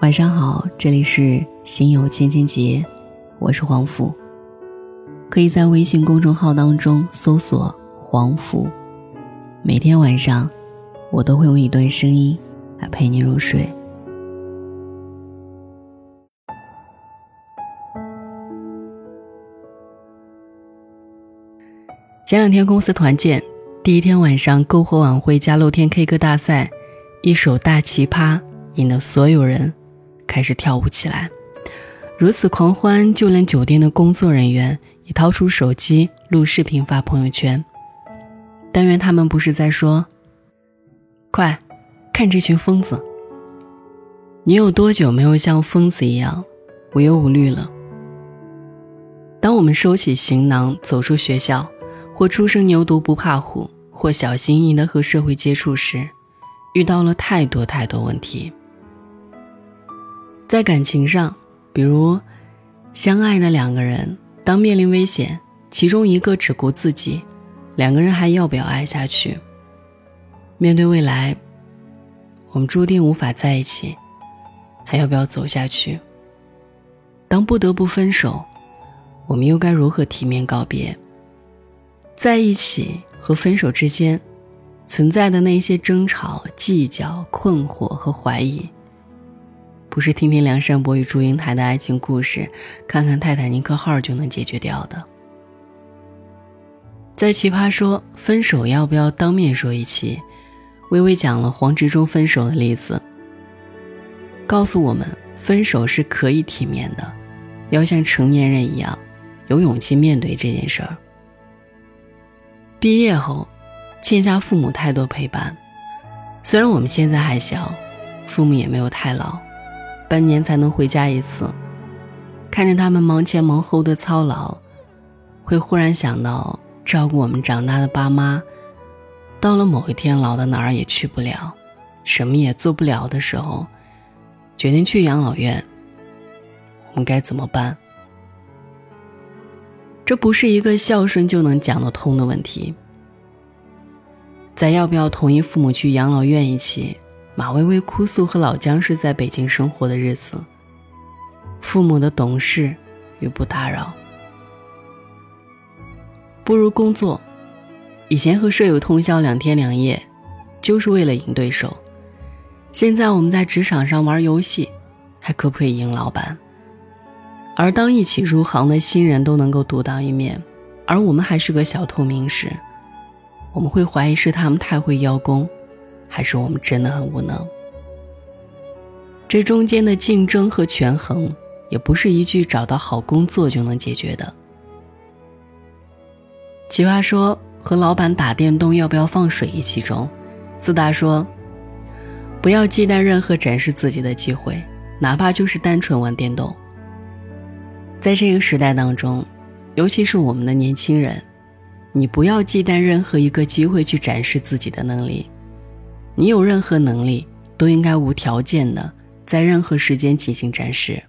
晚上好，这里是心有千千结，我是黄甫。可以在微信公众号当中搜索“黄甫”，每天晚上我都会用一段声音来陪你入睡。前两天公司团建，第一天晚上篝火晚会加露天 K 歌大赛，一首大奇葩引得所有人。开始跳舞起来，如此狂欢，就连酒店的工作人员也掏出手机录视频发朋友圈。但愿他们不是在说：“快，看这群疯子！”你有多久没有像疯子一样无忧无虑了？当我们收起行囊走出学校，或初生牛犊不怕虎，或小心翼翼的和社会接触时，遇到了太多太多问题。在感情上，比如相爱的两个人，当面临危险，其中一个只顾自己，两个人还要不要爱下去？面对未来，我们注定无法在一起，还要不要走下去？当不得不分手，我们又该如何体面告别？在一起和分手之间，存在的那些争吵、计较、困惑和怀疑。不是听听梁山伯与祝英台的爱情故事，看看泰坦尼克号就能解决掉的。在奇葩说分手要不要当面说一期，微微讲了黄执中分手的例子，告诉我们分手是可以体面的，要像成年人一样，有勇气面对这件事儿。毕业后，欠下父母太多陪伴，虽然我们现在还小，父母也没有太老。半年才能回家一次，看着他们忙前忙后的操劳，会忽然想到照顾我们长大的爸妈，到了某一天老的哪儿也去不了，什么也做不了的时候，决定去养老院。我们该怎么办？这不是一个孝顺就能讲得通的问题。在要不要同意父母去养老院一起？马薇薇哭诉和老姜是在北京生活的日子，父母的懂事与不打扰。不如工作，以前和舍友通宵两天两夜，就是为了赢对手。现在我们在职场上玩游戏，还可不可以赢老板？而当一起入行的新人都能够独当一面，而我们还是个小透明时，我们会怀疑是他们太会邀功。还是我们真的很无能。这中间的竞争和权衡，也不是一句找到好工作就能解决的。奇葩说和老板打电动要不要放水一起中，自大说：“不要忌惮任何展示自己的机会，哪怕就是单纯玩电动。”在这个时代当中，尤其是我们的年轻人，你不要忌惮任何一个机会去展示自己的能力。你有任何能力，都应该无条件的在任何时间进行展示。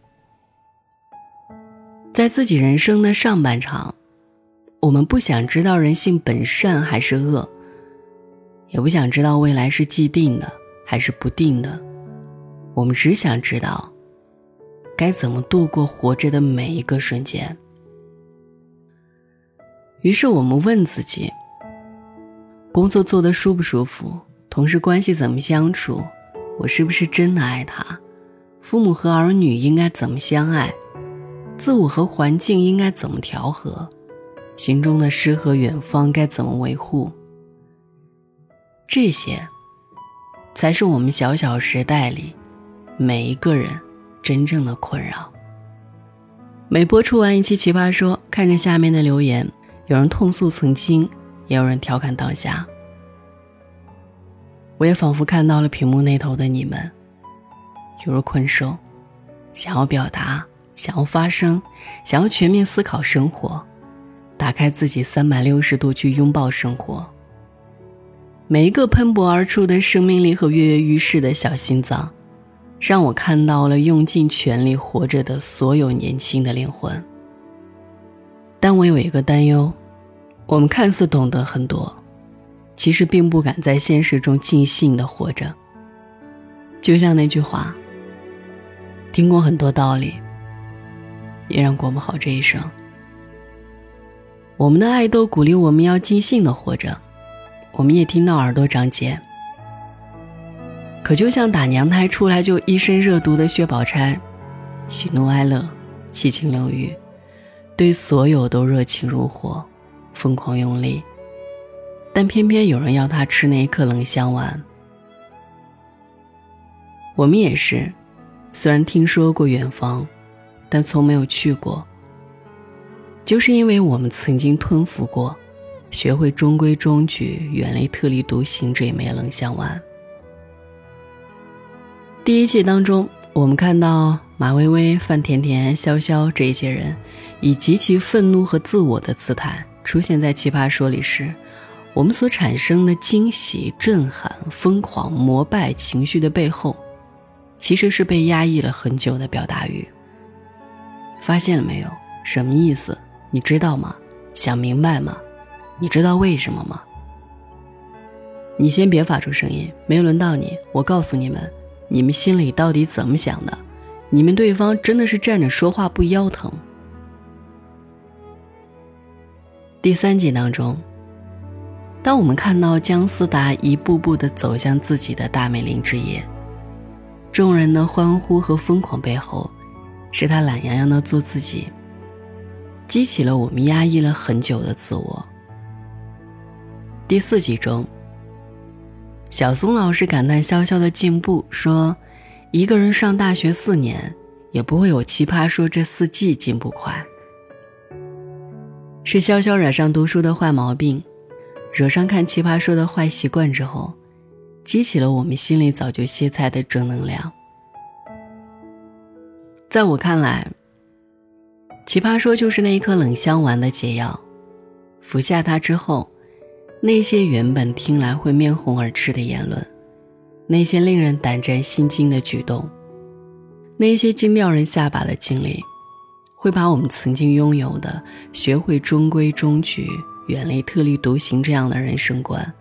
在自己人生的上半场，我们不想知道人性本善还是恶，也不想知道未来是既定的还是不定的，我们只想知道该怎么度过活着的每一个瞬间。于是我们问自己：工作做得舒不舒服？同事关系怎么相处？我是不是真的爱他？父母和儿女应该怎么相爱？自我和环境应该怎么调和？心中的诗和远方该怎么维护？这些，才是我们小小时代里每一个人真正的困扰。每播出完一期《奇葩说》，看着下面的留言，有人痛诉曾经，也有人调侃当下。我也仿佛看到了屏幕那头的你们，犹如困兽，想要表达，想要发声，想要全面思考生活，打开自己三百六十度去拥抱生活。每一个喷薄而出的生命力和跃跃欲试的小心脏，让我看到了用尽全力活着的所有年轻的灵魂。但我有一个担忧，我们看似懂得很多。其实并不敢在现实中尽兴的活着。就像那句话：“听过很多道理，也让过不好这一生。我们的爱豆鼓励我们要尽兴的活着，我们也听到耳朵长茧。可就像打娘胎出来就一身热毒的薛宝钗，喜怒哀乐，七情六欲，对所有都热情如火，疯狂用力。但偏偏有人要他吃那一颗冷香丸。我们也是，虽然听说过远方，但从没有去过。就是因为我们曾经吞服过，学会中规中矩，远离特立独行这一枚冷香丸。第一季当中，我们看到马薇薇、范甜甜、潇潇这一些人，以极其愤怒和自我的姿态出现在《奇葩说》里时，我们所产生的惊喜、震撼、疯狂、膜拜情绪的背后，其实是被压抑了很久的表达欲。发现了没有？什么意思？你知道吗？想明白吗？你知道为什么吗？你先别发出声音，没轮到你。我告诉你们。你们心里到底怎么想的？你们对方真的是站着说话不腰疼？第三集当中，当我们看到姜思达一步步的走向自己的大美林之夜，众人的欢呼和疯狂背后，是他懒洋洋的做自己，激起了我们压抑了很久的自我。第四集中。小松老师感叹潇潇的进步，说：“一个人上大学四年，也不会有奇葩说这四季进步快。是潇潇染上读书的坏毛病，惹上看奇葩说的坏习惯之后，激起了我们心里早就歇菜的正能量。在我看来，奇葩说就是那一颗冷香丸的解药，服下它之后。”那些原本听来会面红耳赤的言论，那些令人胆战心惊的举动，那些惊掉人下巴的经历，会把我们曾经拥有的学会中规中矩、远离特立独行这样的人生观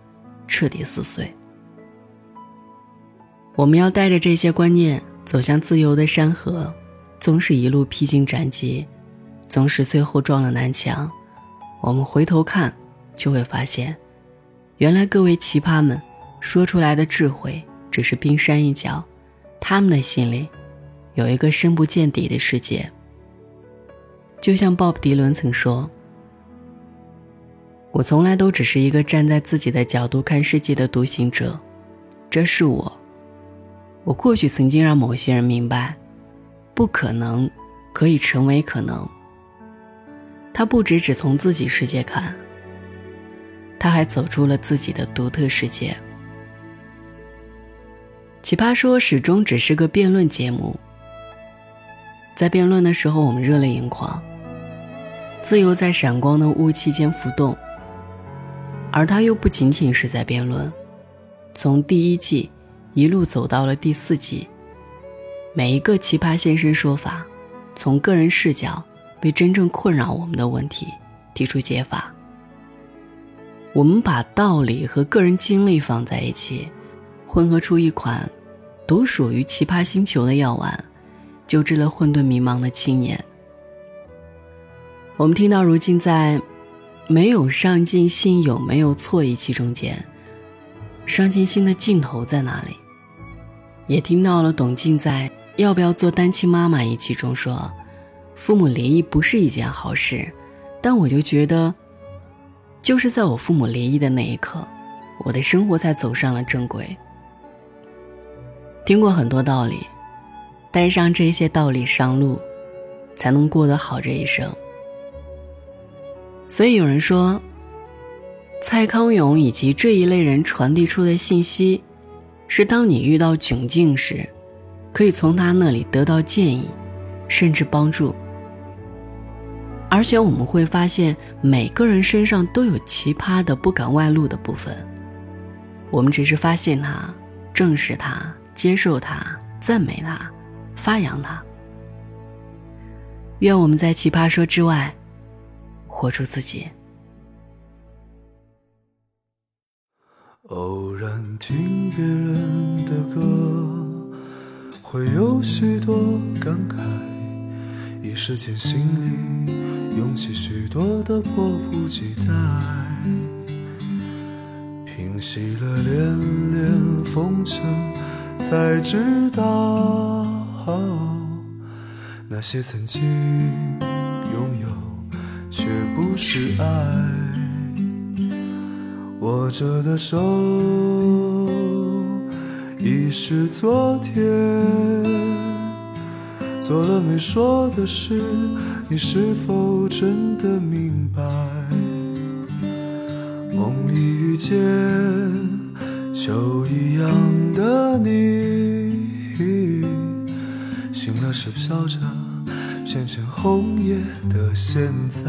彻底撕碎。我们要带着这些观念走向自由的山河，纵使一路披荆斩棘，纵使最后撞了南墙，我们回头看，就会发现。原来各位奇葩们说出来的智慧只是冰山一角，他们的心里有一个深不见底的世界。就像鲍勃迪伦曾说：“我从来都只是一个站在自己的角度看世界的独行者，这是我。我或许曾经让某些人明白，不可能可以成为可能。他不只只从自己世界看。”他还走出了自己的独特世界。奇葩说始终只是个辩论节目，在辩论的时候，我们热泪盈眶，自由在闪光的雾气间浮动。而他又不仅仅是在辩论，从第一季一路走到了第四季，每一个奇葩现身说法，从个人视角为真正困扰我们的问题提出解法。我们把道理和个人经历放在一起，混合出一款独属于奇葩星球的药丸，救治了混沌迷茫的青年。我们听到如今在“没有上进心有没有错”一期中间，上进心的尽头在哪里？也听到了董静在“要不要做单亲妈妈”一期中说：“父母离异不是一件好事，但我就觉得。”就是在我父母离异的那一刻，我的生活才走上了正轨。听过很多道理，带上这些道理上路，才能过得好这一生。所以有人说，蔡康永以及这一类人传递出的信息，是当你遇到窘境时，可以从他那里得到建议，甚至帮助。而且我们会发现，每个人身上都有奇葩的不敢外露的部分。我们只是发现它，正视它，接受它，赞美它，发扬它。愿我们在奇葩说之外，活出自己。偶然听别人的歌。会有许多感慨，一时间心里涌起许多的迫不及待。平息了连连风尘，才知道那些曾经拥有，却不是爱。握着的手。已是昨天，做了没说的事，你是否真的明白？梦里遇见秋一样的你，醒了是笑着片片红叶的现在，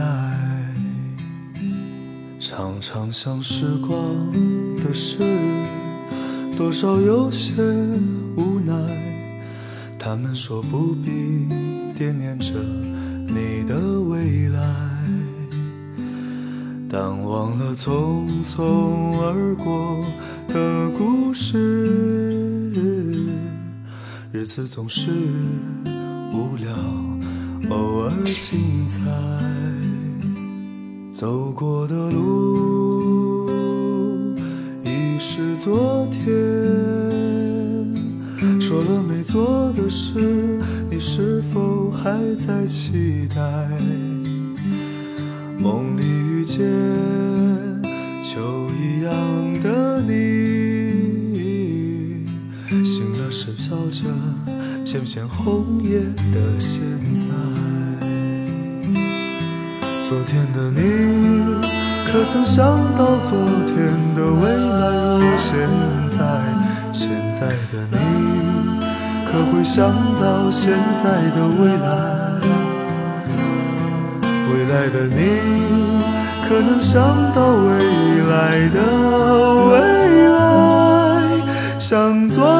常常想时光的事。多少有些无奈，他们说不必惦念着你的未来，但忘了匆匆而过的故事，日子总是无聊，偶尔精彩，走过的路已是昨天。说了没做的事，你是否还在期待？梦里遇见秋一样的你，醒了时飘着片片红叶的现在。昨天的你，可曾想到昨天的未来如现在？现在的你。可会想到现在的未来？未来的你，可能想到未来的未来？像昨